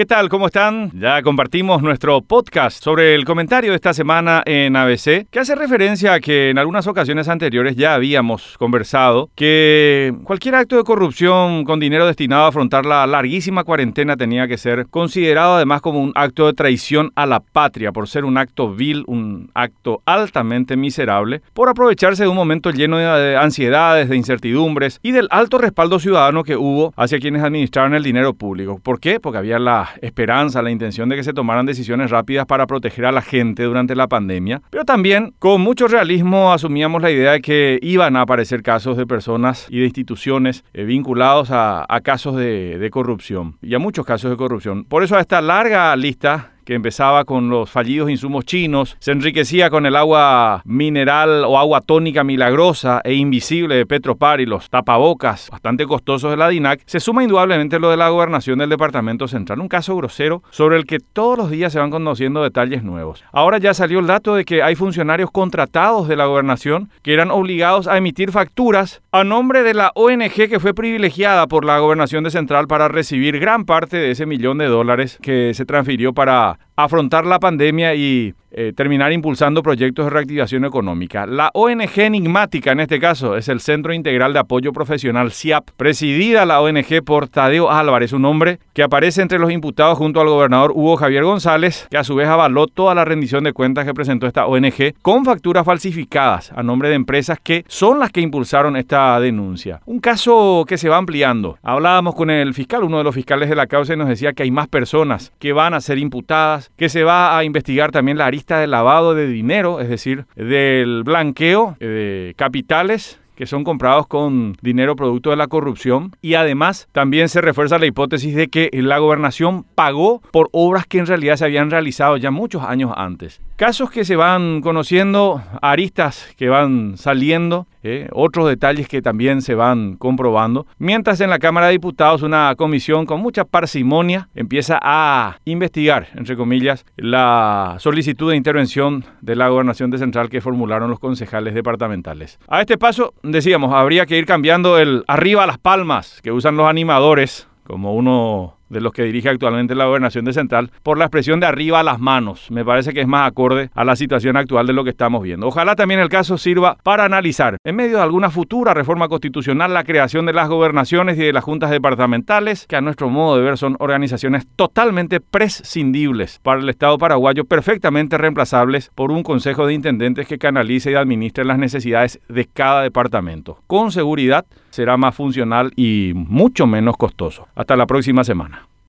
¿Qué tal? ¿Cómo están? Ya compartimos nuestro podcast sobre el comentario de esta semana en ABC, que hace referencia a que en algunas ocasiones anteriores ya habíamos conversado que cualquier acto de corrupción con dinero destinado a afrontar la larguísima cuarentena tenía que ser considerado además como un acto de traición a la patria por ser un acto vil, un acto altamente miserable, por aprovecharse de un momento lleno de ansiedades, de incertidumbres y del alto respaldo ciudadano que hubo hacia quienes administraron el dinero público. ¿Por qué? Porque había la esperanza, la intención de que se tomaran decisiones rápidas para proteger a la gente durante la pandemia, pero también con mucho realismo asumíamos la idea de que iban a aparecer casos de personas y de instituciones eh, vinculados a, casos de, de corrupción y a muchos casos de corrupción. Por eso a esta larga lista que empezaba con los fallidos insumos chinos, se enriquecía con el agua mineral o agua tónica milagrosa e invisible de Petropar y los tapabocas bastante costosos de la DINAC, se suma indudablemente lo de la gobernación del Departamento Central, un caso grosero sobre el que todos los días se van conociendo detalles nuevos. Ahora ya salió el dato de que hay funcionarios contratados de la gobernación que eran obligados a emitir facturas a nombre de la ONG que fue privilegiada por la gobernación de Central para recibir gran parte de ese millón de dólares que se transfirió para afrontar la pandemia y eh, terminar impulsando proyectos de reactivación económica. La ONG enigmática en este caso es el Centro Integral de Apoyo Profesional CIAP, presidida la ONG por Tadeo Álvarez, un hombre que aparece entre los imputados junto al gobernador Hugo Javier González, que a su vez avaló toda la rendición de cuentas que presentó esta ONG con facturas falsificadas a nombre de empresas que son las que impulsaron esta denuncia. Un caso que se va ampliando. Hablábamos con el fiscal, uno de los fiscales de la causa, y nos decía que hay más personas que van a ser imputadas, que se va a investigar también la de lavado de dinero, es decir, del blanqueo de capitales que son comprados con dinero producto de la corrupción y además también se refuerza la hipótesis de que la gobernación pagó por obras que en realidad se habían realizado ya muchos años antes. Casos que se van conociendo, aristas que van saliendo, eh, otros detalles que también se van comprobando, mientras en la Cámara de Diputados una comisión con mucha parsimonia empieza a investigar, entre comillas, la solicitud de intervención de la gobernación de Central que formularon los concejales departamentales. A este paso, decíamos, habría que ir cambiando el arriba las palmas que usan los animadores como uno de los que dirige actualmente la gobernación de Central, por la expresión de arriba a las manos. Me parece que es más acorde a la situación actual de lo que estamos viendo. Ojalá también el caso sirva para analizar, en medio de alguna futura reforma constitucional, la creación de las gobernaciones y de las juntas departamentales, que a nuestro modo de ver son organizaciones totalmente prescindibles para el Estado paraguayo, perfectamente reemplazables por un consejo de intendentes que canalice y administre las necesidades de cada departamento. Con seguridad será más funcional y mucho menos costoso. Hasta la próxima semana.